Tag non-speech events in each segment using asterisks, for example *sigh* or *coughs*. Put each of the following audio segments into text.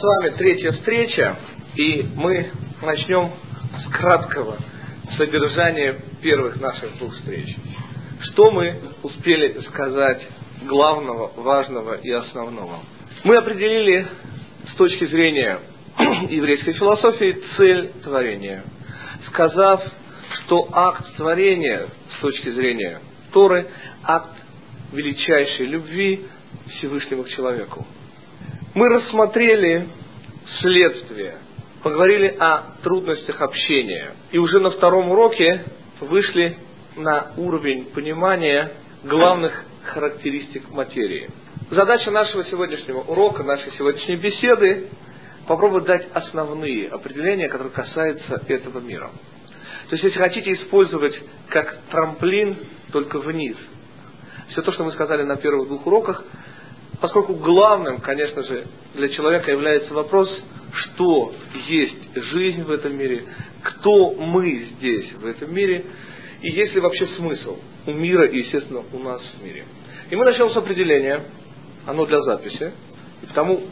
С вами третья встреча, и мы начнем с краткого содержания первых наших двух встреч. Что мы успели сказать главного, важного и основного? Мы определили с точки зрения *clears throat* еврейской философии цель творения, сказав, что акт творения с точки зрения Торы – акт величайшей любви Всевышнего к человеку. Мы рассмотрели следствие, поговорили о трудностях общения. И уже на втором уроке вышли на уровень понимания главных характеристик материи. Задача нашего сегодняшнего урока, нашей сегодняшней беседы попробовать дать основные определения, которые касаются этого мира. То есть, если хотите использовать как трамплин, только вниз. Все то, что мы сказали на первых двух уроках, поскольку главным, конечно же, для человека является вопрос, что есть жизнь в этом мире, кто мы здесь, в этом мире, и есть ли вообще смысл у мира и, естественно, у нас в мире. И мы начнем с определения, оно для записи, и потому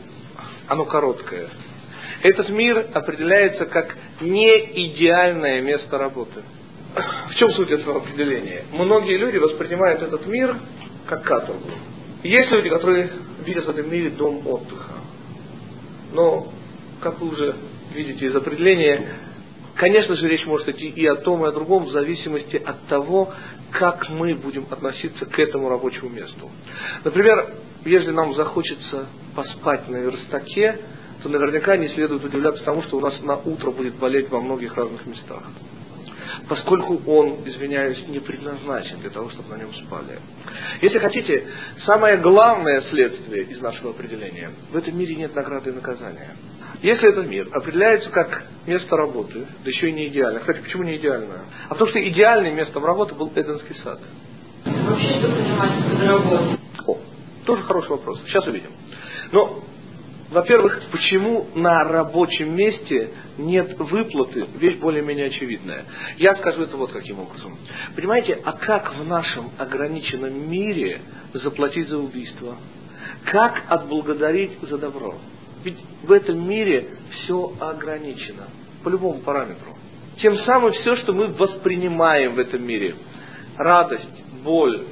оно короткое. Этот мир определяется как неидеальное место работы. В чем суть этого определения? Многие люди воспринимают этот мир как каторгу. Есть люди, которые видят в этом мире дом отдыха. Но, как вы уже видите из определения, конечно же, речь может идти и о том, и о другом, в зависимости от того, как мы будем относиться к этому рабочему месту. Например, если нам захочется поспать на верстаке, то наверняка не следует удивляться тому, что у нас на утро будет болеть во многих разных местах поскольку он, извиняюсь, не предназначен для того, чтобы на нем спали. Если хотите, самое главное следствие из нашего определения, в этом мире нет награды и наказания. Если этот мир определяется как место работы, да еще и не идеально. Кстати, почему не идеальное? А потому что идеальным местом работы был Эденский сад. Вообще, что понимать под работой? О, тоже хороший вопрос. Сейчас увидим. Но во-первых, почему на рабочем месте нет выплаты, вещь более-менее очевидная. Я скажу это вот каким образом. Понимаете, а как в нашем ограниченном мире заплатить за убийство? Как отблагодарить за добро? Ведь в этом мире все ограничено, по любому параметру. Тем самым все, что мы воспринимаем в этом мире, радость, боль,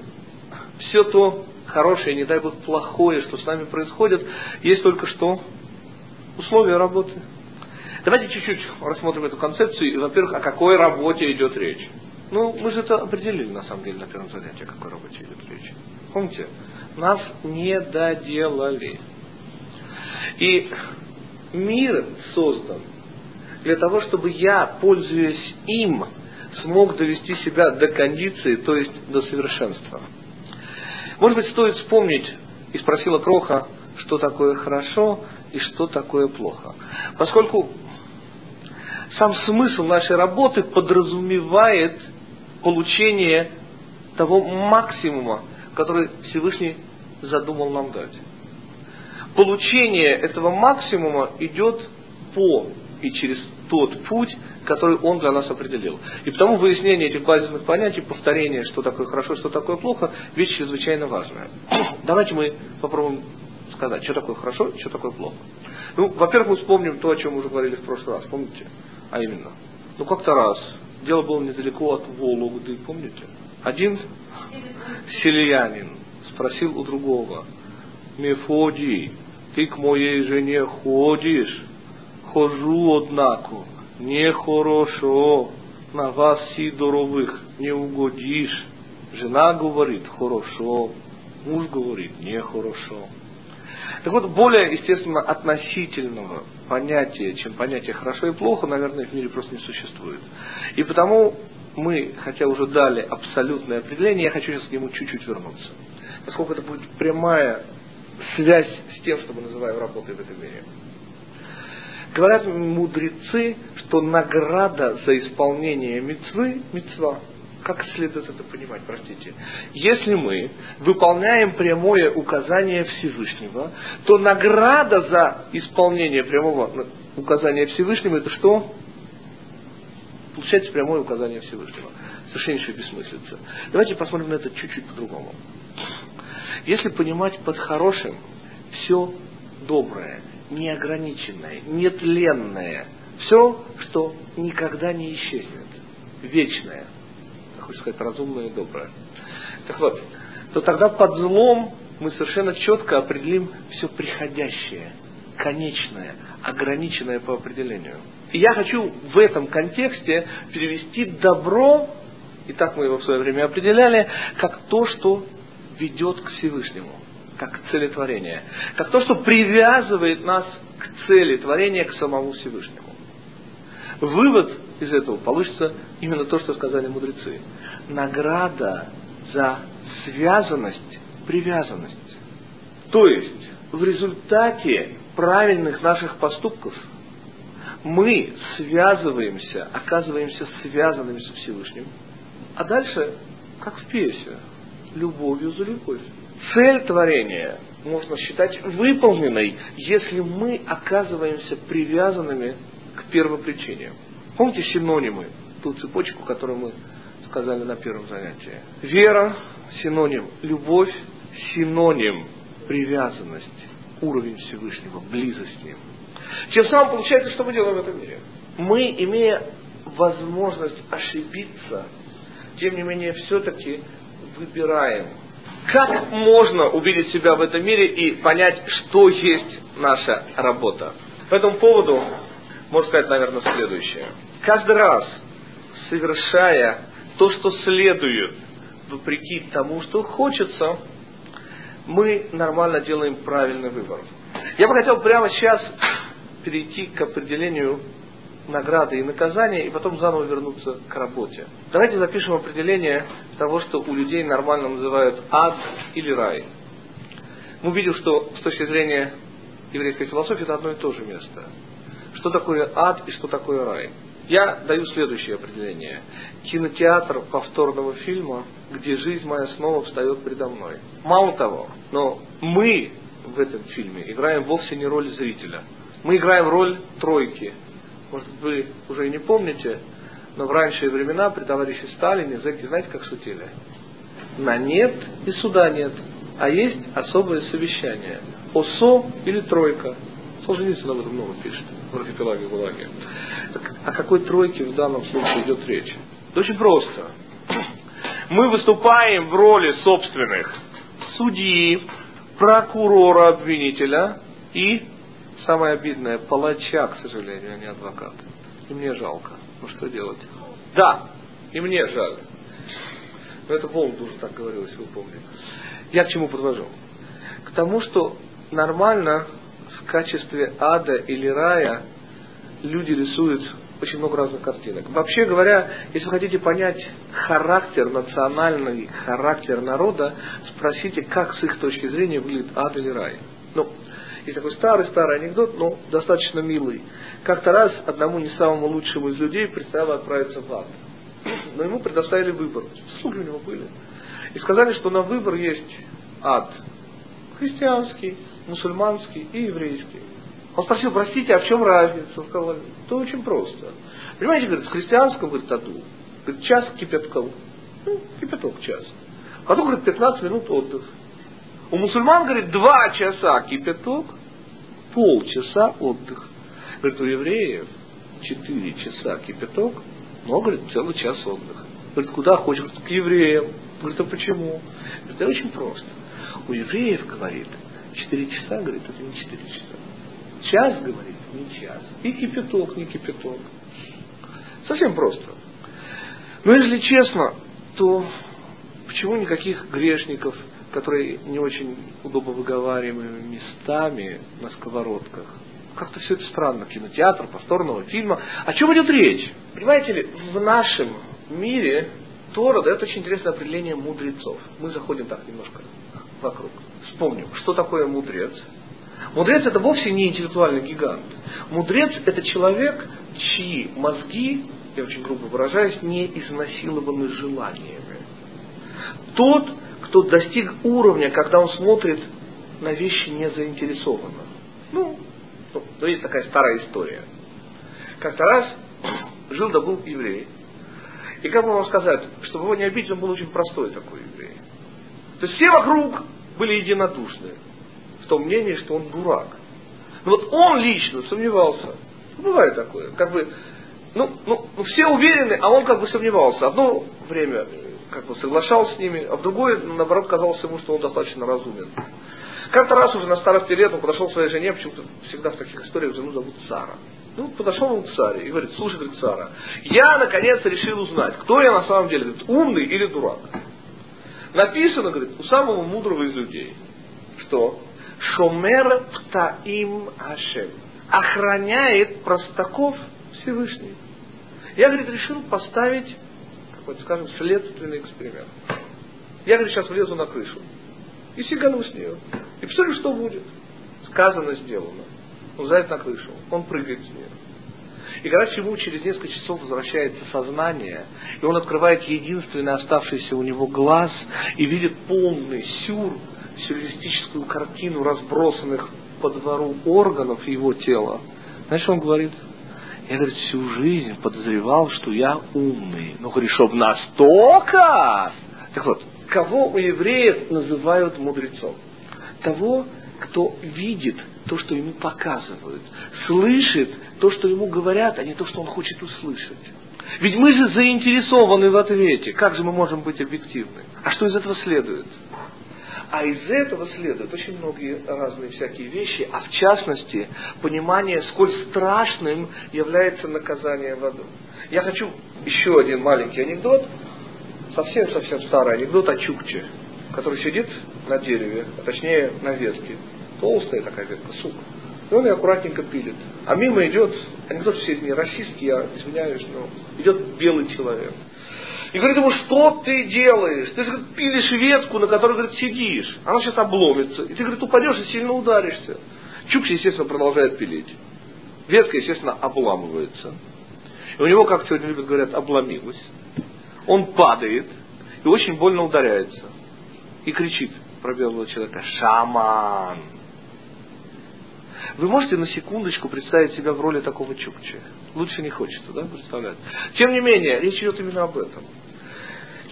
все то, хорошее, не дай бог плохое, что с нами происходит, есть только что условия работы. Давайте чуть-чуть рассмотрим эту концепцию. И, во-первых, о какой работе идет речь. Ну, мы же это определили, на самом деле, на первом занятии, о какой работе идет речь. Помните? Нас не доделали. И мир создан для того, чтобы я, пользуясь им, смог довести себя до кондиции, то есть до совершенства. Может быть, стоит вспомнить, и спросила Кроха, что такое хорошо и что такое плохо. Поскольку сам смысл нашей работы подразумевает получение того максимума, который Всевышний задумал нам дать. Получение этого максимума идет по и через тот путь, который он для нас определил. И потому выяснение этих базисных понятий, повторение, что такое хорошо, что такое плохо, вещь чрезвычайно важная. Давайте мы попробуем сказать, что такое хорошо, что такое плохо. Ну, во-первых, мы вспомним то, о чем мы уже говорили в прошлый раз, помните? А именно, ну как-то раз, дело было недалеко от Вологды, помните? Один селянин спросил у другого, Мефодий, ты к моей жене ходишь? Хожу, однако нехорошо, на вас Сидоровых не угодишь. Жена говорит хорошо, муж говорит нехорошо. Так вот, более, естественно, относительного понятия, чем понятие хорошо и плохо, наверное, в мире просто не существует. И потому мы, хотя уже дали абсолютное определение, я хочу сейчас к нему чуть-чуть вернуться. Поскольку это будет прямая связь с тем, что мы называем работой в этом мире. Говорят мудрецы, что награда за исполнение мецвы – мецва. Как следует это понимать, простите? Если мы выполняем прямое указание Всевышнего, то награда за исполнение прямого указания Всевышнего – это что? Получается прямое указание Всевышнего. Совершеннейшая бессмыслица. Давайте посмотрим на это чуть-чуть по-другому. Если понимать под хорошим все доброе, неограниченное, нетленное. Все, что никогда не исчезнет. Вечное. Хочется сказать, разумное и доброе. Так вот, то тогда под злом мы совершенно четко определим все приходящее, конечное, ограниченное по определению. И я хочу в этом контексте перевести добро, и так мы его в свое время определяли, как то, что ведет к Всевышнему, как целетворение, как то, что привязывает нас к цели творения, к самому Всевышнему. Вывод из этого получится именно то, что сказали мудрецы. Награда за связанность, привязанность. То есть, в результате правильных наших поступков мы связываемся, оказываемся связанными со Всевышним. А дальше, как в пьесе, любовью за любовь. Цель творения можно считать выполненной, если мы оказываемся привязанными к первопричине. Помните синонимы, ту цепочку, которую мы сказали на первом занятии? Вера – синоним, любовь – синоним, привязанность, уровень Всевышнего, близость с Ним. Тем самым получается, что мы делаем в этом мире. Мы, имея возможность ошибиться, тем не менее, все-таки выбираем. Как можно увидеть себя в этом мире и понять, что есть наша работа? По этому поводу можно сказать, наверное, следующее. Каждый раз, совершая то, что следует, вопреки тому, что хочется, мы нормально делаем правильный выбор. Я бы хотел прямо сейчас перейти к определению награды и наказания, и потом заново вернуться к работе. Давайте запишем определение того, что у людей нормально называют ад или рай. Мы видим, что с точки зрения еврейской философии это одно и то же место. Что такое ад и что такое рай? Я даю следующее определение. Кинотеатр повторного фильма, где жизнь моя снова встает предо мной. Мало того, но мы в этом фильме играем вовсе не роль зрителя. Мы играем роль тройки. Может, вы уже и не помните, но в ранние времена при товарище Сталине зэки, знаете, как шутили? На нет и суда нет, а есть особое совещание. ОСО или тройка. Солженицын об этом много пишет в архипелаге ГУЛАГе. О какой тройке в данном случае идет речь? Очень просто. Мы выступаем в роли собственных судьи, прокурора, обвинителя и, самое обидное, палача, к сожалению, а не адвоката. И мне жалко. Ну что делать? Да, и мне жаль. Но это Волн тоже так говорил, если вы помните. Я к чему подвожу? К тому, что нормально в качестве ада или рая люди рисуют очень много разных картинок. Вообще говоря, если вы хотите понять характер национальный, характер народа, спросите, как с их точки зрения выглядит ад или рай. Ну, есть такой старый-старый анекдот, но достаточно милый. Как-то раз одному не самому лучшему из людей предстояло отправиться в ад. Но ему предоставили выбор. Слуги у него были. И сказали, что на выбор есть ад. Христианский, мусульманский и еврейский. Он спросил, простите, а в чем разница? Он сказал, это очень просто. Понимаете, говорит, в христианском, говорит, аду, говорит, час кипятков. Ну, кипяток час. Потом, говорит, 15 минут отдых. У мусульман, говорит, два часа кипяток, полчаса отдых. Говорит, у евреев 4 часа кипяток, но, говорит, целый час отдыха. Говорит, куда хочешь? Говорит, к евреям. Говорит, а почему? Говорит, это очень просто. У евреев, говорит, 4 часа, говорит, это не 4 часа. Час, говорит, не час. И кипяток, не кипяток. Совсем просто. Но если честно, то почему никаких грешников, которые не очень удобно выговариваемыми местами на сковородках, как-то все это странно. Кинотеатр, повторного фильма. О чем идет речь? Понимаете ли, в нашем мире Тора дает очень интересное определение мудрецов. Мы заходим так немножко вокруг. Вспомним, что такое мудрец. Мудрец это вовсе не интеллектуальный гигант. Мудрец это человек, чьи мозги, я очень грубо выражаюсь, не изнасилованы желаниями. Тот, кто достиг уровня, когда он смотрит на вещи не заинтересованно. Ну, ну, ну есть такая старая история. Как-то раз жил да был еврей. И как бы вам сказать, чтобы его не обидеть, он был очень простой такой еврей. То есть все вокруг были единодушны в том мнении, что он дурак. Но вот он лично сомневался. Бывает такое. Как бы, ну, ну, ну, все уверены, а он как бы сомневался. Одно время как бы соглашался с ними, а в другое, наоборот, казалось ему, что он достаточно разумен. Как-то раз уже на старости лет он подошел к своей жене, почему-то всегда в таких историях жену зовут Сара. Ну, подошел он к царе и говорит, слушай, говорит, Сара, я наконец решил узнать, кто я на самом деле, говорит, умный или дурак. Написано, говорит, у самого мудрого из людей, что Шомер Птаим Ашем охраняет простаков Всевышний. Я, говорит, решил поставить, какой-то, скажем, следственный эксперимент. Я, говорит, сейчас влезу на крышу и сигану с нее. И посмотрю, что будет. Сказано, сделано. Он залез на крышу, он прыгает с нее. И когда ему через несколько часов возвращается сознание, и он открывает единственный оставшийся у него глаз и видит полный сюр, сюрреалистическую картину разбросанных по двору органов его тела, что он говорит? Я, говорит, всю жизнь подозревал, что я умный. Ну, чтоб настолько! Так вот, кого у евреев называют мудрецом? Того, кто видит то, что ему показывают, слышит то, что ему говорят, а не то, что он хочет услышать. Ведь мы же заинтересованы в ответе. Как же мы можем быть объективны? А что из этого следует? А из этого следуют очень многие разные всякие вещи, а в частности, понимание, сколь страшным является наказание в аду. Я хочу еще один маленький анекдот, совсем-совсем старый анекдот о Чукче, который сидит на дереве, а точнее на ветке. Толстая такая ветка, сук. И он ее аккуратненько пилит. А мимо идет, анекдот все не расистский, я извиняюсь, но идет белый человек. И говорит ему, что ты делаешь? Ты же пилишь ветку, на которой, говорит, сидишь. Она сейчас обломится. И ты, говорит, упадешь и сильно ударишься. Чукча, естественно, продолжает пилить. Ветка, естественно, обламывается. И у него, как сегодня любят говорят, обломилась. Он падает и очень больно ударяется. И кричит про белого человека, шаман. Вы можете на секундочку представить себя в роли такого чукча? Лучше не хочется, да, представлять? Тем не менее, речь идет именно об этом.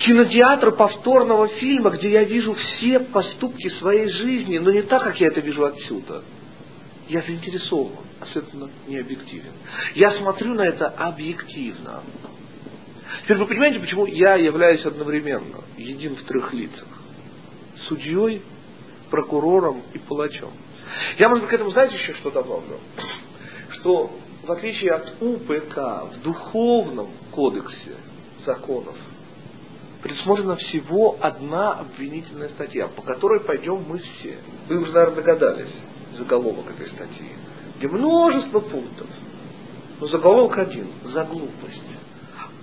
Кинотеатр повторного фильма, где я вижу все поступки своей жизни, но не так, как я это вижу отсюда. Я заинтересован, особенно не объективен. Я смотрю на это объективно. Теперь вы понимаете, почему я являюсь одновременно един в трех лицах? Судьей, прокурором и палачом. Я, может быть, к этому, знаете, еще что добавлю? Что в отличие от УПК, в духовном кодексе законов предусмотрена всего одна обвинительная статья, по которой пойдем мы все. Вы уже, наверное, догадались, заголовок этой статьи, где множество пунктов. Но заголовок один – за глупость.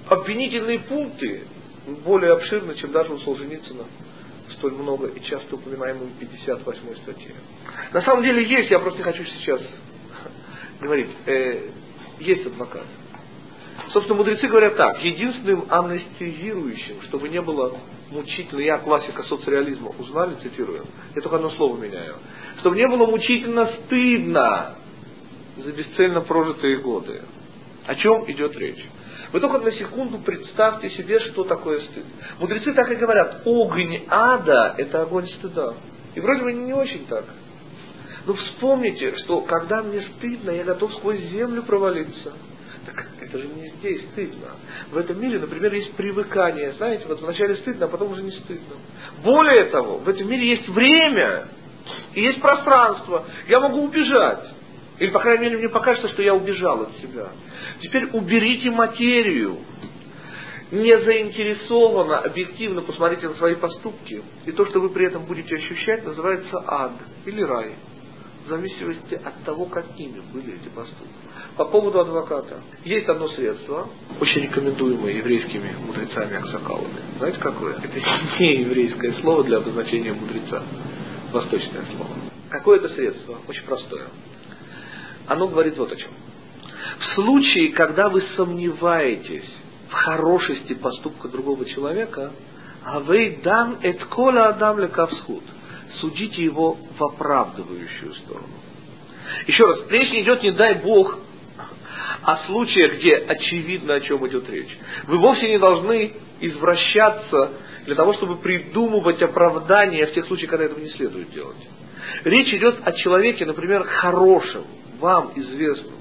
Обвинительные пункты более обширны, чем даже у Солженицына столь много и часто упоминаемой 58 статье. На самом деле есть, я просто не хочу сейчас говорить, э, есть адвокат. Собственно, мудрецы говорят так, единственным анестезирующим, чтобы не было мучительно, я классика соцреализма, узнали, цитирую, я только одно слово меняю, чтобы не было мучительно стыдно за бесцельно прожитые годы. О чем идет речь? Вы только на секунду представьте себе, что такое стыд. Мудрецы так и говорят, огонь ада – это огонь стыда. И вроде бы не очень так. Но вспомните, что когда мне стыдно, я готов сквозь землю провалиться. Это же не здесь стыдно. В этом мире, например, есть привыкание. Знаете, вот вначале стыдно, а потом уже не стыдно. Более того, в этом мире есть время и есть пространство. Я могу убежать. Или, по крайней мере, мне покажется, что я убежал от себя. Теперь уберите материю. Не заинтересованно, объективно посмотрите на свои поступки. И то, что вы при этом будете ощущать, называется ад или рай в зависимости от того, какими были эти поступки. По поводу адвоката. Есть одно средство, очень рекомендуемое еврейскими мудрецами Аксакалами. Знаете какое? Это не еврейское слово для обозначения мудреца. Восточное слово. Какое это средство? Очень простое. Оно говорит вот о чем. В случае, когда вы сомневаетесь в хорошести поступка другого человека, а вы дан эт кола адам лекавсхуд – судите его в оправдывающую сторону. Еще раз, речь идет, не дай Бог, о случаях, где очевидно, о чем идет речь. Вы вовсе не должны извращаться для того, чтобы придумывать оправдания в тех случаях, когда этого не следует делать. Речь идет о человеке, например, хорошем, вам известном,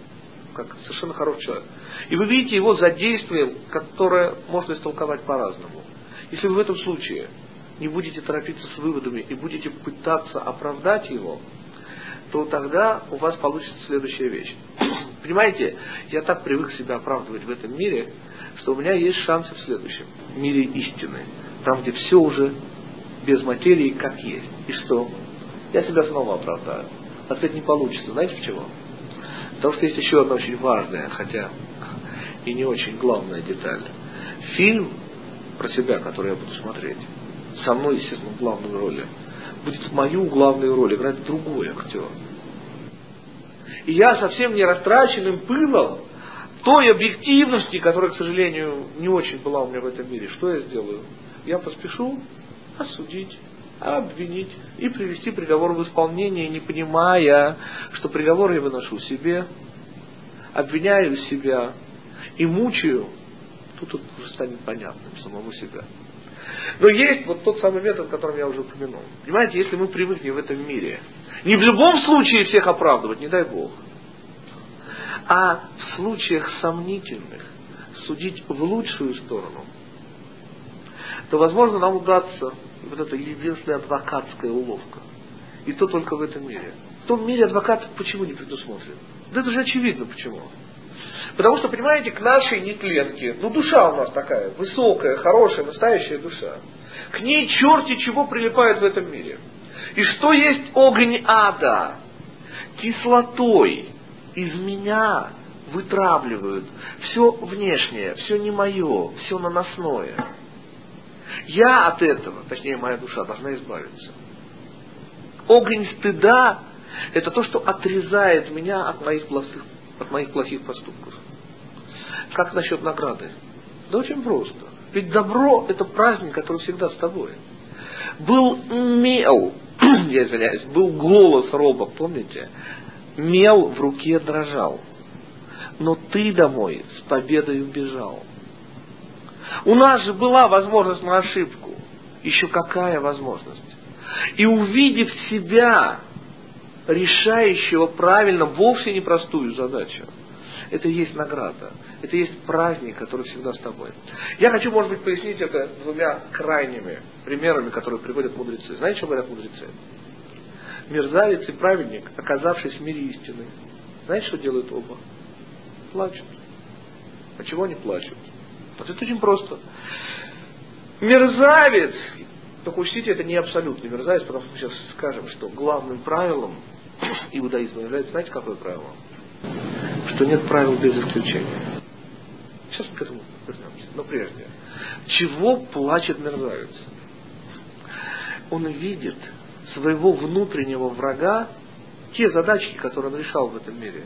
как совершенно хороший человек. И вы видите его за действием, которое можно истолковать по-разному. Если вы в этом случае не будете торопиться с выводами и будете пытаться оправдать его, то тогда у вас получится следующая вещь. *clears throat* Понимаете, я так привык себя оправдывать в этом мире, что у меня есть шансы в следующем мире истины, там, где все уже без материи, как есть. И что? Я себя снова оправдаю. А это не получится. Знаете почему? Потому что есть еще одна очень важная, хотя и не очень главная деталь. Фильм про себя, который я буду смотреть, со мной, естественно, в главной роли, будет мою главную роль играть другой актер. И я совсем не растраченным пылом той объективности, которая, к сожалению, не очень была у меня в этом мире, что я сделаю? Я поспешу осудить, обвинить и привести приговор в исполнение, не понимая, что приговор я выношу себе, обвиняю себя и мучаю, тут это уже станет понятным самому себя. Но есть вот тот самый метод, которым я уже упомянул. Понимаете, если мы привыкнем в этом мире, не в любом случае всех оправдывать, не дай Бог, а в случаях сомнительных судить в лучшую сторону, то, возможно, нам удастся вот эта единственная адвокатская уловка. И то только в этом мире. В том мире адвокат почему не предусмотрен? Да это же очевидно почему. Потому что, понимаете, к нашей нетленке, ну душа у нас такая, высокая, хорошая, настоящая душа. К ней черти чего прилипает в этом мире. И что есть огонь ада? Кислотой из меня вытравливают все внешнее, все не мое, все наносное. Я от этого, точнее моя душа, должна избавиться. Огонь стыда – это то, что отрезает меня от моих плохих, от моих плохих поступков. Как насчет награды? Да очень просто. Ведь добро – это праздник, который всегда с тобой. Был мел, *clears throat* я извиняюсь, был голос роба, помните? Мел в руке дрожал. Но ты домой с победой убежал. У нас же была возможность на ошибку. Еще какая возможность? И увидев себя, решающего правильно вовсе непростую задачу, это и есть награда. Это есть праздник, который всегда с тобой. Я хочу, может быть, пояснить это двумя крайними примерами, которые приводят мудрецы. Знаете, что говорят мудрецы? Мерзавец и праведник, оказавшись в мире истины, знаете, что делают оба? Плачут. А чего они плачут? Вот это очень просто. Мерзавец, только учтите, это не абсолютный мерзавец, потому что мы сейчас скажем, что главным правилом *coughs* иудаизма является, знаете, какое правило? Что нет правил без исключения. Сейчас к этому вернемся. Но прежде. Чего плачет мерзавец? Он видит своего внутреннего врага те задачки, которые он решал в этом мире.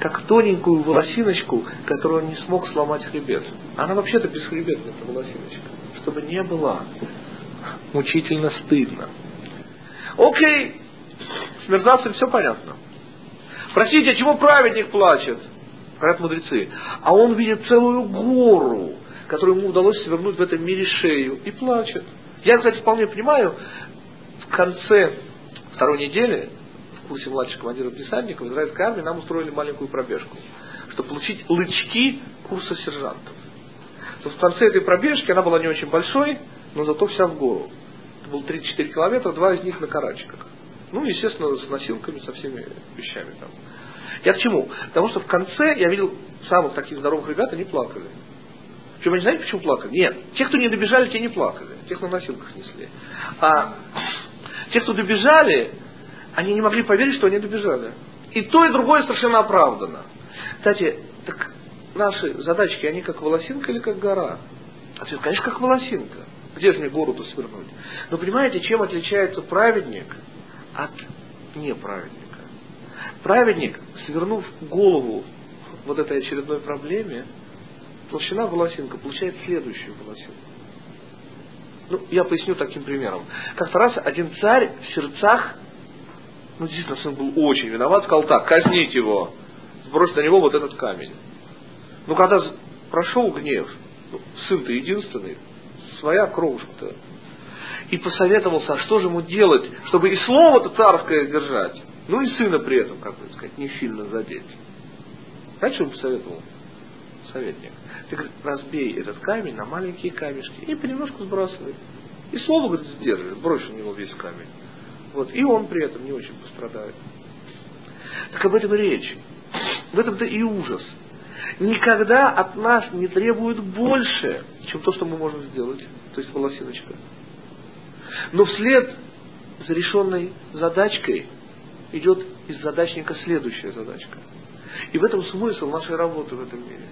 Как тоненькую волосиночку, которую он не смог сломать хребет. Она вообще-то бесхребетная, эта волосиночка. Чтобы не было мучительно стыдно. Окей, с мерзавцем все понятно. Простите, а чего праведник плачет? Говорят мудрецы. А он видит целую гору, которую ему удалось свернуть в этом мире шею, и плачет. Я, кстати, вполне понимаю, в конце второй недели курсе младших командиров десантников в израильской армии нам устроили маленькую пробежку, чтобы получить лычки курса сержантов. То в конце этой пробежки она была не очень большой, но зато вся в гору. Это было 34 километра, два из них на карачиках. Ну, естественно, с носилками, со всеми вещами там. Я к чему? Потому что в конце я видел самых таких здоровых ребят, они плакали. Причем они знаете, почему плакали? Нет. Те, кто не добежали, те не плакали. Тех на носилках несли. А те, кто добежали, они не могли поверить, что они добежали. И то, и другое совершенно оправдано. Кстати, так наши задачки, они как волосинка или как гора? Ответ, конечно, как волосинка. Где же мне гору-то свернуть? Но понимаете, чем отличается праведник от неправедника? Праведник, свернув голову вот этой очередной проблеме, толщина волосинка получает следующую волосинку. Ну, я поясню таким примером. Как-то раз один царь в сердцах ну, действительно, сын был очень виноват, сказал так, казнить его, сбросить на него вот этот камень. Но когда прошел гнев, ну, сын-то единственный, своя кровушка-то. и посоветовался, а что же ему делать, чтобы и слово-то царское держать, ну и сына при этом, как бы сказать, не сильно задеть. Что он посоветовал? Советник. Ты говорит, разбей этот камень на маленькие камешки и понемножку сбрасывай. И слово, говорит, сдерживай, брось у него весь камень. Вот. И он при этом не очень пострадает. Так об этом и речь. В этом-то и ужас. Никогда от нас не требуют больше, чем то, что мы можем сделать. То есть волосиночка. Но вслед за решенной задачкой идет из задачника следующая задачка. И в этом смысл нашей работы в этом мире.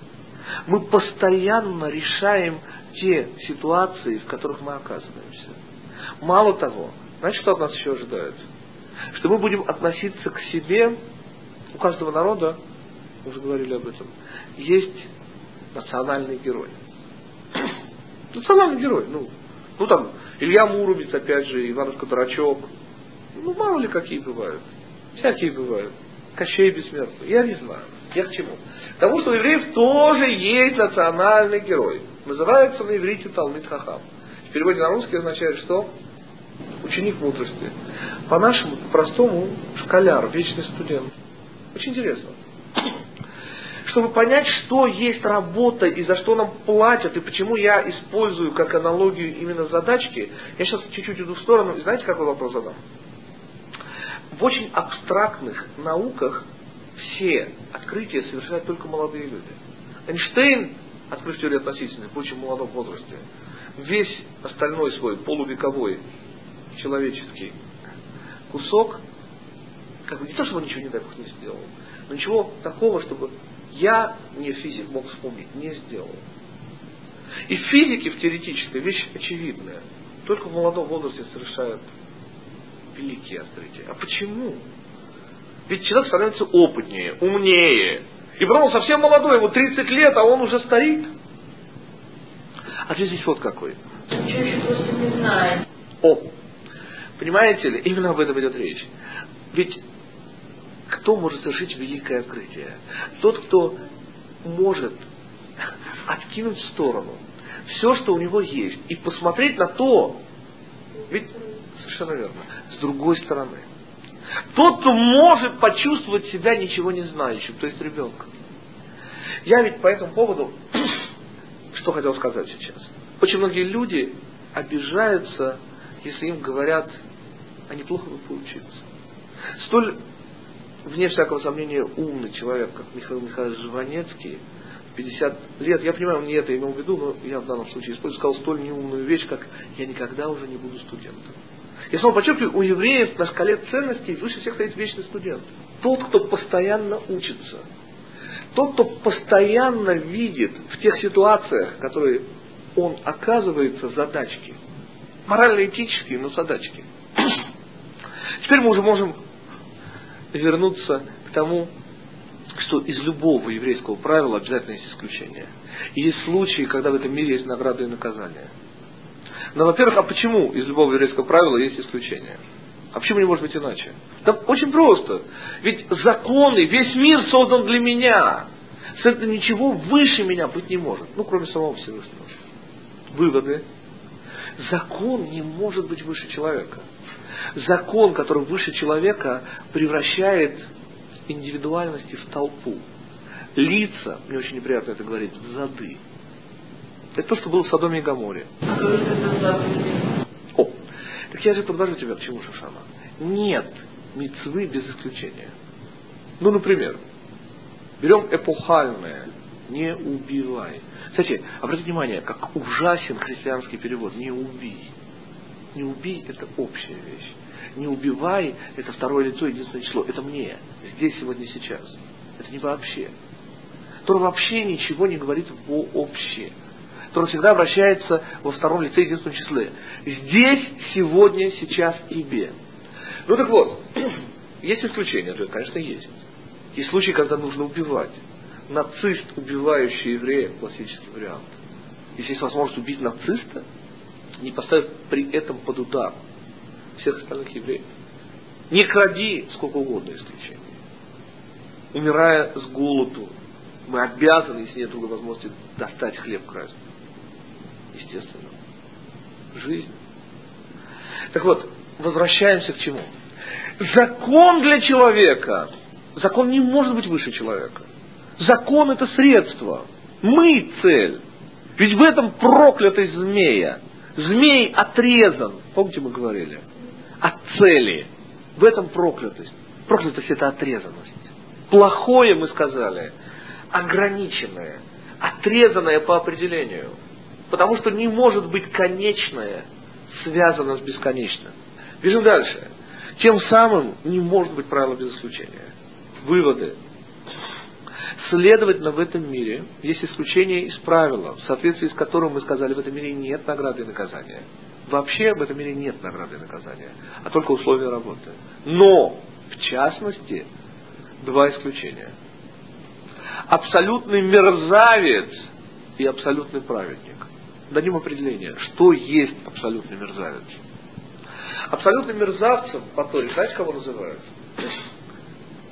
Мы постоянно решаем те ситуации, в которых мы оказываемся. Мало того, знаете, что от нас еще ожидает? Что мы будем относиться к себе, у каждого народа, мы уже говорили об этом, есть национальный герой. *coughs* Национальный герой, ну, ну там, Илья Муромец, опять же, Иванушка Дурачок, ну, мало ли какие бывают. Всякие бывают. Кощей бессмертный. Я не знаю. Я к чему? К тому, что у евреев тоже есть национальный герой. Называется на иврите Талмит Хахам. В переводе на русский означает что? Ученик мудрости. По-нашему, по-простому, школяр, вечный студент. Очень интересно. Чтобы понять, что есть работа и за что нам платят, и почему я использую как аналогию именно задачки, я сейчас чуть-чуть иду в сторону, и знаете, какой вопрос задам? В очень абстрактных науках все открытия совершают только молодые люди. Эйнштейн открыл теорию относительности в очень молодом возрасте. Весь остальной свой полувековой человеческий кусок, как бы не то, чтобы он ничего не дай бог не сделал, но ничего такого, чтобы я, не физик, мог вспомнить, не сделал. И в физике, в теоретической, вещь очевидная. Только в молодом возрасте совершают великие открытия. А почему? Ведь человек становится опытнее, умнее. И потом он совсем молодой, ему 30 лет, а он уже старик. А ты здесь вот какой. О, понимаете ли, именно об этом идет речь. Ведь кто может совершить великое открытие? Тот, кто может откинуть в сторону все, что у него есть, и посмотреть на то, ведь совершенно верно, с другой стороны. Тот, кто может почувствовать себя ничего не знающим, то есть ребенком. Я ведь по этому поводу, *clears throat* что хотел сказать сейчас. Очень многие люди обижаются, если им говорят, а неплохо бы поучиться. Столь, вне всякого сомнения, умный человек, как Михаил Михайлович Жванецкий, 50 лет, я понимаю, он не это имел в виду, но я в данном случае использую, сказал столь неумную вещь, как «я никогда уже не буду студентом». Я снова подчеркиваю, у евреев на шкале ценностей выше всех стоит вечный студент. Тот, кто постоянно учится. Тот, кто постоянно видит в тех ситуациях, которые он оказывается, задачки. Морально-этические, но задачки. *clears throat* Теперь мы уже можем вернуться к тому, что из любого еврейского правила обязательно есть исключение. И есть случаи, когда в этом мире есть награды и наказания. Но, во-первых, а почему из любого еврейского правила есть исключение? А почему не может быть иначе? Да очень просто. Ведь законы, весь мир создан для меня. Соответственно, ничего выше меня быть не может. Ну, кроме самого Всевышнего. Выводы. Закон не может быть выше человека. Закон, который выше человека, превращает индивидуальности в толпу. Лица, мне очень неприятно это говорить, в зады. Это то, что было в Содоме и Гаморе. О, так я же подвожу тебя к чему, Шушана. Нет мецвы без исключения. Ну, например, берем эпохальное, не убивай. Кстати, обратите внимание, как ужасен христианский перевод. Не убей. Не убей это общая вещь. Не убивай это второе лицо, единственное число. Это мне. Здесь, сегодня, сейчас. Это не вообще. Тора вообще ничего не говорит вообще который всегда обращается во втором лице единственном числе. Здесь, сегодня, сейчас и бе. Ну так вот, *clears throat* есть исключения, конечно, есть. Есть случаи, когда нужно убивать. Нацист, убивающий еврея, классический вариант. Если есть возможность убить нациста, не поставив при этом под удар всех остальных евреев. Не кради сколько угодно исключений. Умирая с голоду, мы обязаны, если нет другой возможности, достать хлеб красть естественно. Жизнь. Так вот, возвращаемся к чему? Закон для человека, закон не может быть выше человека. Закон это средство. Мы цель. Ведь в этом проклятый змея. Змей отрезан. Помните, мы говорили? От цели. В этом проклятость. Проклятость это отрезанность. Плохое, мы сказали, ограниченное, отрезанное по определению. Потому что не может быть конечное связано с бесконечным. Бежим дальше. Тем самым не может быть правила без исключения. Выводы. Следовательно, в этом мире есть исключение из правила, в соответствии с которым мы сказали, в этом мире нет награды и наказания. Вообще в этом мире нет награды и наказания, а только условия работы. Но, в частности, два исключения. Абсолютный мерзавец и абсолютный праведник. Дадим определение, что есть абсолютный мерзавец. Абсолютным мерзавцем по Торе, знаете, кого называют?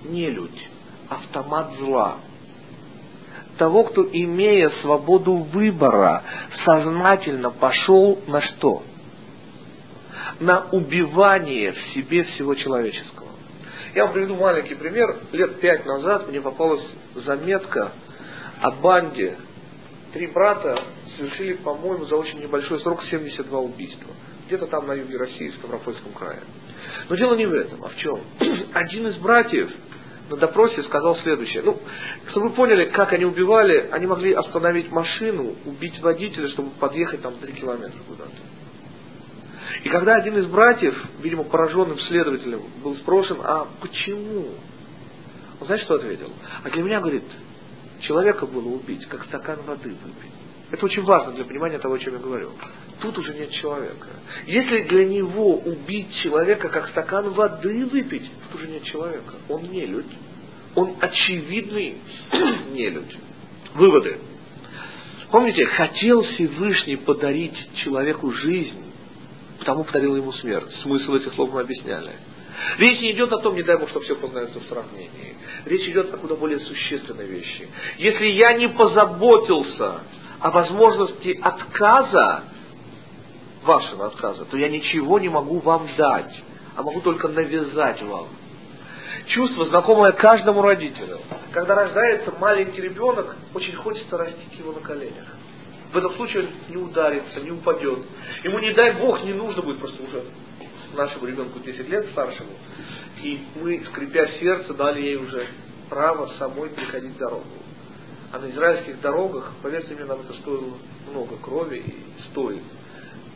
Не людь, автомат зла. Того, кто, имея свободу выбора, сознательно пошел на что? На убивание в себе всего человеческого. Я вам приведу маленький пример. Лет пять назад мне попалась заметка о банде. Три брата совершили, по-моему, за очень небольшой срок 72 убийства где-то там на юге России, в Ставропольском крае. Но дело не в этом, а в чем? *clears throat* Один из братьев на допросе сказал следующее. Ну, чтобы вы поняли, как они убивали, они могли остановить машину, убить водителя, чтобы подъехать там три километра куда-то. И когда один из братьев, видимо, пораженным следователем, был спрошен, а почему? Он знаете, что ответил? А для меня, говорит, человека было убить, как стакан воды выпить. Это очень важно для понимания того, о чем я говорю. Тут уже нет человека. Если для него убить человека, как стакан воды выпить, тут уже нет человека. Он не людь. Он очевидный *clears throat* не людь. Выводы. Помните, хотел Всевышний подарить человеку жизнь, потому подарил ему смерть. Смысл этих слов мы объясняли. Речь не идет о том, не дай Бог, что все познается в сравнении. Речь идет о куда более существенной вещи. Если я не позаботился о возможности отказа, вашего отказа, то я ничего не могу вам дать, а могу только навязать вам. Чувство, знакомое каждому родителю. Когда рождается маленький ребенок, очень хочется растить его на коленях. В этом случае он не ударится, не упадет. Ему, не дай Бог, не нужно будет просто уже нашему ребенку 10 лет старшему. И мы, скрипя сердце, дали ей уже право самой приходить дорогу. А на израильских дорогах, поверьте мне, нам это стоило много крови и стоит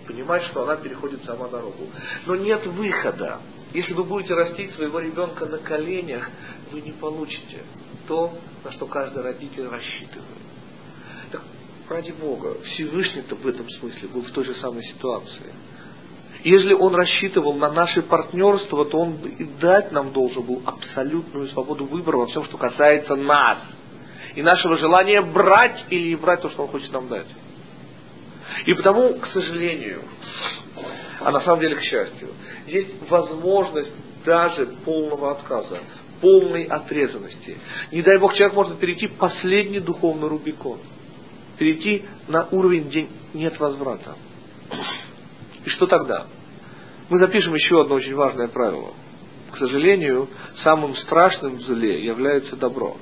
понимать, что она переходит сама дорогу. Но нет выхода. Если вы будете растить своего ребенка на коленях, вы не получите то, на что каждый родитель рассчитывает. Так, ради Бога, Всевышний-то в этом смысле был в той же самой ситуации. Если он рассчитывал на наше партнерство, то он и дать нам должен был абсолютную свободу выбора во всем, что касается нас – и нашего желания брать или не брать то, что Он хочет нам дать. И потому, к сожалению, а на самом деле к счастью, есть возможность даже полного отказа, полной отрезанности. Не дай Бог, человек может перейти последний духовный Рубикон. Перейти на уровень, где нет возврата. И что тогда? Мы запишем еще одно очень важное правило. К сожалению, самым страшным в зле является добро.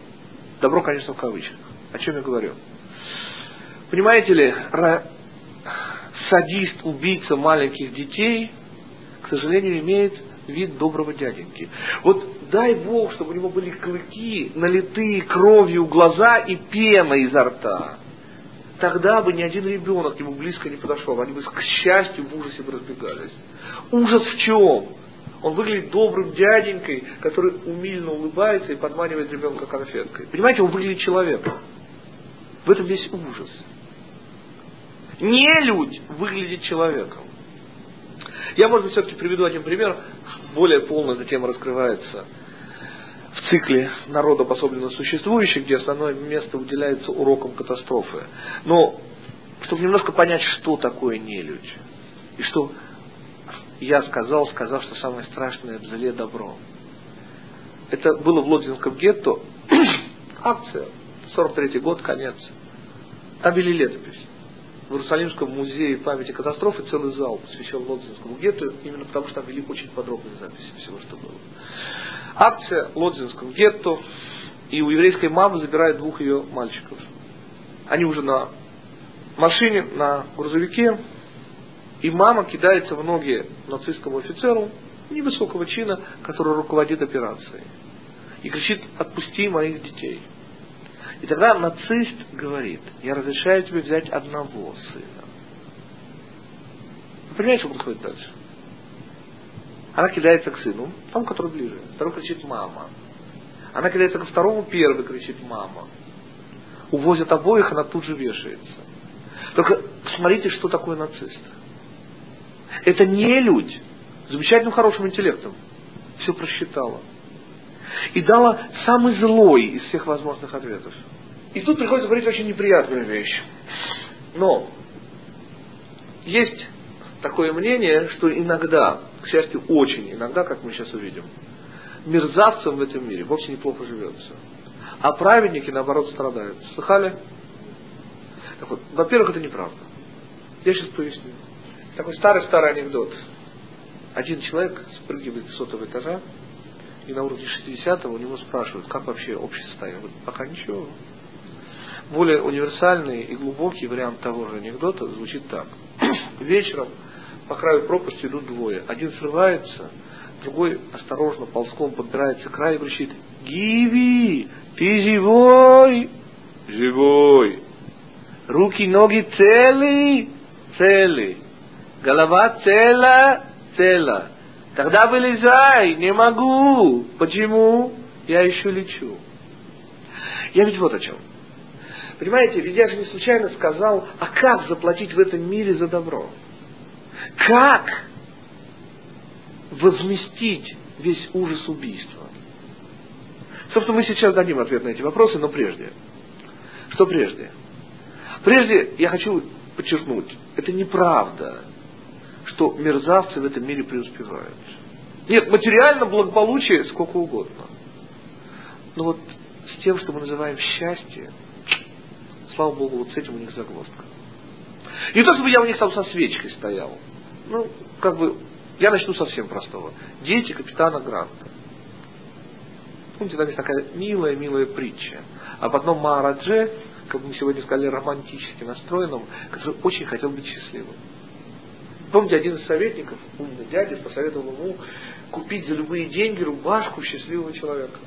Добро, конечно, в кавычках. О чем я говорю? Понимаете ли, садист, убийца маленьких детей, к сожалению, имеет вид доброго дяденьки. Вот дай Бог, чтобы у него были клыки, налитые кровью глаза и пена изо рта. Тогда бы ни один ребенок к нему близко не подошел. Они бы, к счастью, в ужасе бы разбегались. Ужас в чем? Он выглядит добрым дяденькой, который умильно улыбается и подманивает ребенка конфеткой. Понимаете, он выглядит человеком. В этом весь ужас. Не людь выглядит человеком. Я, может быть, все-таки приведу один пример. Более полно эта тема раскрывается в цикле народов особенно существующих, где основное место уделяется урокам катастрофы. Но, чтобы немножко понять, что такое нелюдь, и что я сказал, сказав, что самое страшное в зле добро. Это было в Лодзинском гетто. *clears throat* Акция. 43 год, конец. Там вели летопись. в Иерусалимском музее памяти катастрофы целый зал посвящен Лодзинскому гетту, именно потому что там вели очень подробные записи всего, что было. Акция Лодзинскому гетту, и у еврейской мамы забирают двух ее мальчиков. Они уже на машине, на грузовике, и мама кидается в ноги нацистскому офицеру невысокого чина, который руководит операцией. И кричит, отпусти моих детей. И тогда нацист говорит, я разрешаю тебе взять одного сына. Вы понимаете, что происходит дальше? Она кидается к сыну, тому, который ближе. Второй кричит «мама». Она кидается ко второму, первый кричит «мама». Увозят обоих, она тут же вешается. Только смотрите, что такое нацист. Это не люди замечательным хорошим интеллектом. Все просчитала. И дала самый злой из всех возможных ответов. И тут приходится говорить очень неприятную вещь. Но есть такое мнение, что иногда, к счастью, очень иногда, как мы сейчас увидим, мерзавцам в этом мире вовсе неплохо живется. А праведники, наоборот, страдают. Слыхали? Так вот, во-первых, это неправда. Я сейчас поясню. Такой старый-старый анекдот. Один человек спрыгивает с сотого этажа, и на уровне 60-го у него спрашивают, как вообще общество состояние. Он говорит, пока ничего. Более универсальный и глубокий вариант того же анекдота звучит так. *clears throat* Вечером по краю пропасти идут двое. Один срывается, другой осторожно ползком подбирается к краю и кричит, Гиви, ты живой? Живой. Руки, ноги целы? Целы. Голова цела? Цела. Тогда вылезай, не могу. Почему? Я еще лечу. Я ведь вот о чем. Понимаете, ведь я же не случайно сказал, а как заплатить в этом мире за добро? Как возместить весь ужас убийства? Собственно, мы сейчас дадим ответ на эти вопросы, но прежде. Что прежде? Прежде я хочу подчеркнуть, это неправда, что мерзавцы в этом мире преуспевают. Нет, материально благополучие сколько угодно. Но вот с тем, что мы называем счастье, слава Богу, вот с этим у них загвоздка. Не то, чтобы я у них там со свечкой стоял. Ну, как бы, я начну совсем простого. Дети капитана Гранта. Помните, там есть такая милая-милая притча об одном Маарадже, как мы сегодня сказали, романтически настроенном, который очень хотел быть счастливым. Помните, один из советников, умный дядя, посоветовал ему купить за любые деньги рубашку счастливого человека.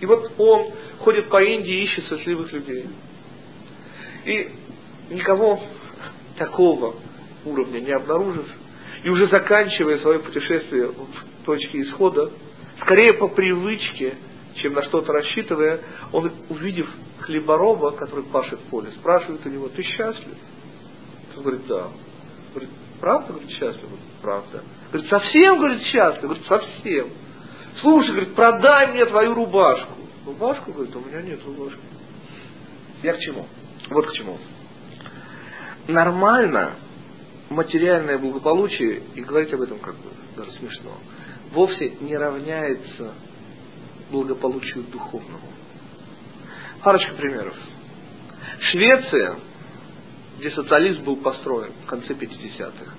И вот он ходит по Индии и ищет счастливых людей. И никого такого уровня не обнаружив, и уже заканчивая свое путешествие в точке исхода, скорее по привычке, чем на что-то рассчитывая, он, увидев хлебороба, который пашет поле, спрашивает у него, ты счастлив? Он говорит, да. Говорит, правда? Говорит, счастлив? Говорит, правда. Говорит, совсем, говорит, счастлив? Говорит, совсем. Слушай, говорит, продай мне твою рубашку. Рубашку, говорит, у меня нет рубашки. Я к чему? Вот к чему. Нормально материальное благополучие, и говорить об этом как бы даже смешно, вовсе не равняется благополучию духовному. Парочка примеров. Швеция, где социализм был построен в конце 50-х,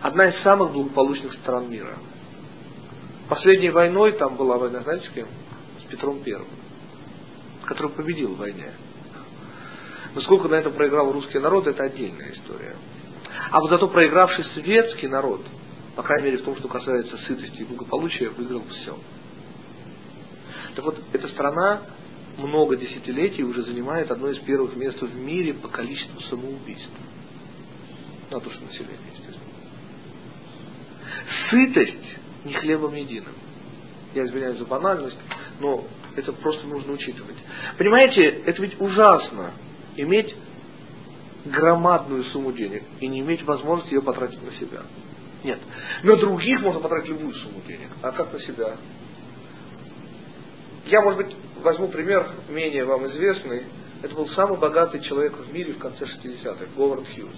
одна из самых благополучных стран мира. Последней войной там была война, знаете, с кем? С Петром Первым, который победил в войне. Но сколько на этом проиграл русский народ, это отдельная история. А вот зато проигравший светский народ, по крайней мере в том, что касается сытости и благополучия, выиграл все. Так вот, эта страна много десятилетий уже занимает одно из первых мест в мире по количеству самоубийств. На что население, естественно. Сытость не хлебом единым. Я извиняюсь за банальность, но это просто нужно учитывать. Понимаете, это ведь ужасно иметь громадную сумму денег и не иметь возможности ее потратить на себя. Нет. На других можно потратить любую сумму денег. А как на себя? Я, может быть, возьму пример менее вам известный. Это был самый богатый человек в мире в конце 60-х, Говард Хьюз.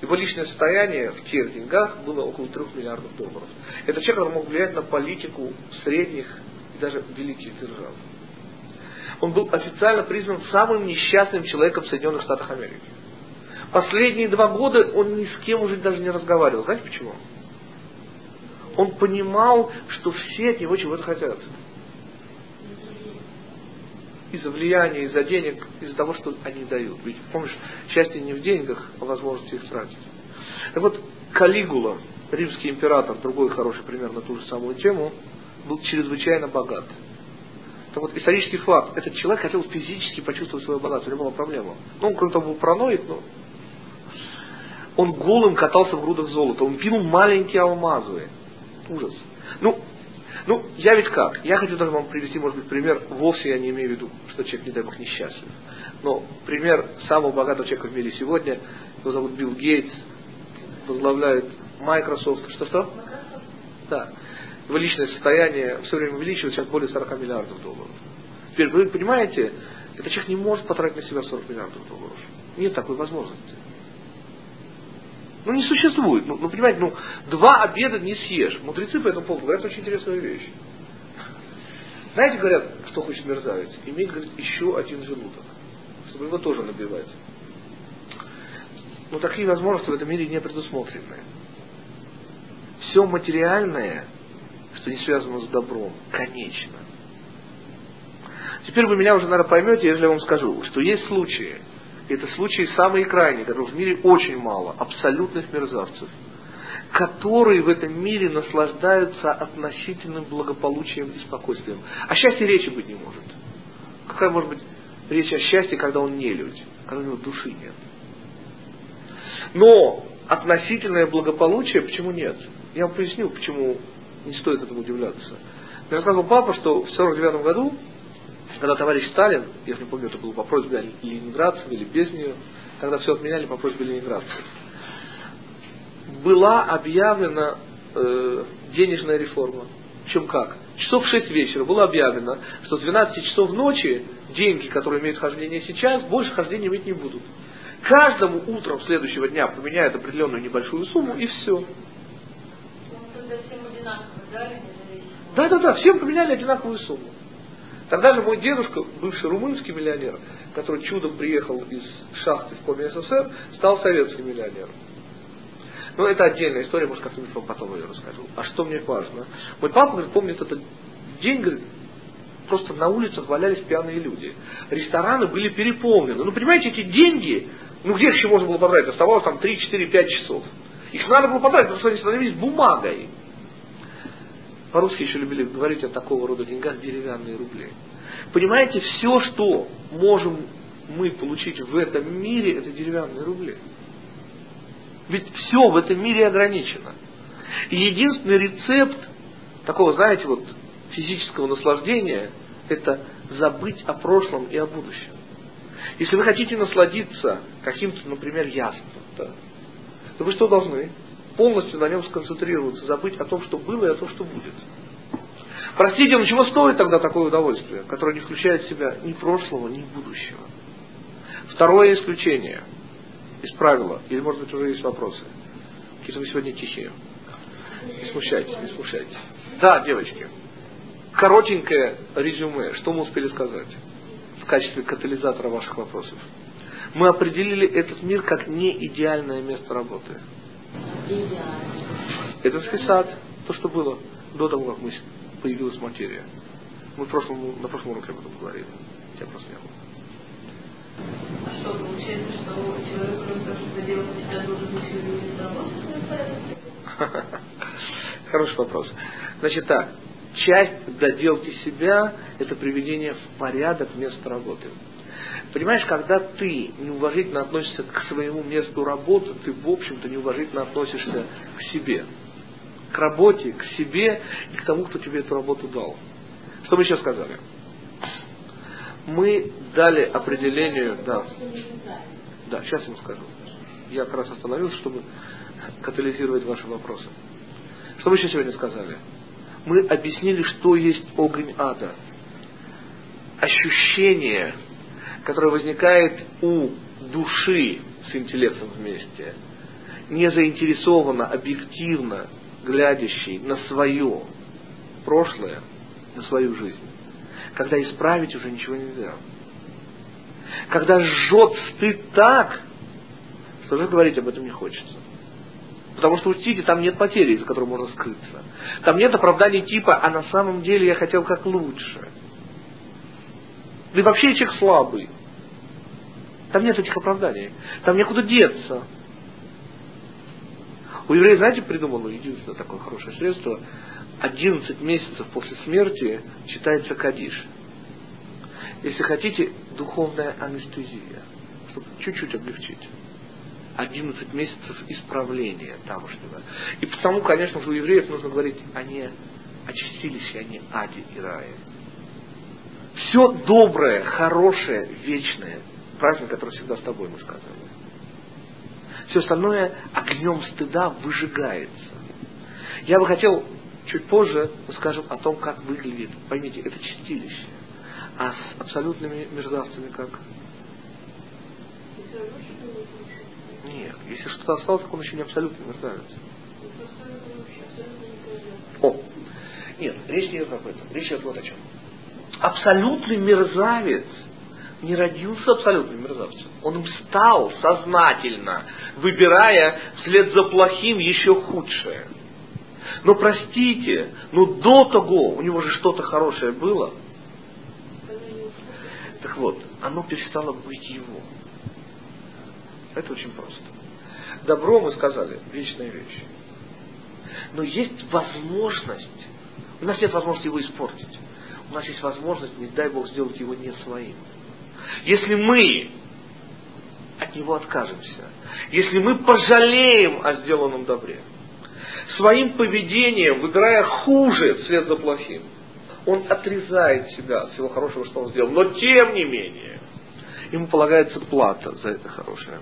Его личное состояние в тех деньгах было около 3 миллиардов долларов. Это человек, который мог влиять на политику средних и даже великих держав. Он был официально признан самым несчастным человеком в Соединенных Штатах Америки. Последние два года он ни с кем уже даже не разговаривал. Знаете почему? Он понимал, что все от него чего-то хотят. Из-за влияния, из-за денег, из-за того, что они дают. Ведь, помнишь, счастье не в деньгах, а в возможности их тратить. Так вот, Калигула, римский император, другой хороший пример на ту же самую тему, был чрезвычайно богат. Так вот, исторический факт. Этот человек хотел физически почувствовать свое богатство, это была проблема. Ну, он, кроме того, был параноик, но он голым катался в грудах золота, он пил маленькие алмазы. Ужас. Ну, ну, я ведь как? Я хочу даже вам привести, может быть, пример. Вовсе я не имею в виду, что человек, не дай бог, несчастлив. Но пример самого богатого человека в мире сегодня, его зовут Билл Гейтс, возглавляет Microsoft. Что-что? Да. Его личное состояние все время увеличивается, сейчас более 40 миллиардов долларов. Теперь, вы понимаете, этот человек не может потратить на себя 40 миллиардов долларов. Нет такой возможности. Ну, не существует. Ну, ну, понимаете, ну, два обеда не съешь. Мудрецы по этому поводу говорят очень интересную вещь. Знаете, говорят, что хочет мерзавец? Иметь, говорит, еще один желудок. Чтобы его тоже набивать. Но такие возможности в этом мире не предусмотрены. Все материальное, что не связано с добром, конечно. Теперь вы меня уже, наверное, поймете, если я вам скажу, что есть случаи, это случаи самые крайние, которых в мире очень мало, абсолютных мерзавцев, которые в этом мире наслаждаются относительным благополучием и спокойствием. О счастье речи быть не может. Какая может быть речь о счастье, когда он не людь, когда у него души нет? Но относительное благополучие, почему нет? Я вам поясню, почему не стоит этому удивляться. Мне рассказывал папа, что в 49 году когда товарищ Сталин, я не помню, это было по просьбе ленинградцев или без нее, когда все отменяли по просьбе ленинградцев, была объявлена э, денежная реформа. Чем как? Часов в 6 вечера было объявлено, что с 12 часов ночи деньги, которые имеют хождение сейчас, больше хождения иметь не будут. Каждому утром следующего дня поменяют определенную небольшую сумму и все. Да, да, да, всем поменяли одинаковую сумму. Тогда же мой дедушка, бывший румынский миллионер, который чудом приехал из шахты в коме СССР, стал советским миллионером. Но ну, это отдельная история, может, как-нибудь вам потом ее расскажу. А что мне важно? Мой папа говорит, помнит этот день, говорит, просто на улицах валялись пьяные люди. Рестораны были переполнены. Ну, понимаете, эти деньги, ну, где еще можно было потратить? Оставалось там 3, 4, 5 часов. Их надо было потратить, потому что они становились бумагой. По-русски еще любили говорить о такого рода деньгах деревянные рубли. Понимаете, все, что можем мы получить в этом мире, это деревянные рубли. Ведь все в этом мире ограничено. И единственный рецепт такого, знаете, вот физического наслаждения, это забыть о прошлом и о будущем. Если вы хотите насладиться каким-то, например, яством, то вы что должны? Полностью на нем сконцентрироваться, забыть о том, что было и о том, что будет. Простите, но чего стоит тогда такое удовольствие, которое не включает в себя ни прошлого, ни будущего? Второе исключение из правила, или может быть уже есть вопросы. Какие-то вы сегодня тихие. Не смущайтесь, не смущайтесь. Да, девочки, коротенькое резюме, что мы успели сказать в качестве катализатора ваших вопросов. Мы определили этот мир как не идеальное место работы. Это сад, то, что было до того, как мы появилась материя. Мы в прошлом, на прошлом уроке об этом говорили. Тебя просто не было. А что, получается, что человек, чтобы делать себя, должен быть *laughs* Хороший вопрос. Значит так, часть доделки себя – это приведение в порядок места работы. Понимаешь, когда ты неуважительно относишься к своему месту работы, ты, в общем-то, неуважительно относишься к себе. К работе, к себе и к тому, кто тебе эту работу дал. Что мы еще сказали? Мы дали определению, да, да, сейчас я вам скажу. Я как раз остановился, чтобы катализировать ваши вопросы. Что мы еще сегодня сказали? Мы объяснили, что есть огонь ада. Ощущение которая возникает у души с интеллектом вместе, не заинтересованно, объективно глядящей на свое прошлое, на свою жизнь. когда исправить уже ничего нельзя. Когда жжет стыд так, что уже говорить об этом не хочется. Потому что, учтите, там нет потери, за которой можно скрыться. Там нет оправданий типа, а на самом деле я хотел как лучше. Да и вообще человек слабый. Там нет этих оправданий. Там некуда деться. У евреев, знаете, придумано единственное такое хорошее средство. 11 месяцев после смерти читается Кадиш. Если хотите, духовная анестезия, чтобы чуть-чуть облегчить. 11 месяцев исправления тамошнего. И потому, конечно же, у евреев нужно говорить, они очистились, они ади и рая. Все доброе, хорошее, вечное. Праздник, который всегда с тобой, мы сказали. Все остальное огнем стыда выжигается. Я бы хотел чуть позже мы скажем о том, как выглядит. Поймите, это чистилище. А с абсолютными мерзавцами как? Нет, если что-то осталось, так он еще не абсолютный мерзавец. О, нет, речь не идет об этом. Речь идет вот о чем. Абсолютный мерзавец не родился абсолютным мерзавцем. Он им стал сознательно, выбирая вслед за плохим еще худшее. Но простите, но до того у него же что-то хорошее было. Так вот, оно перестало быть его. Это очень просто. Добро, мы сказали, вечная вещь. Но есть возможность, у нас нет возможности его испортить. У нас есть возможность, не дай Бог, сделать его не своим. Если мы от него откажемся, если мы пожалеем о сделанном добре, своим поведением, выбирая хуже вслед за плохим, он отрезает себя от всего хорошего, что он сделал. Но тем не менее, ему полагается плата за это хорошее.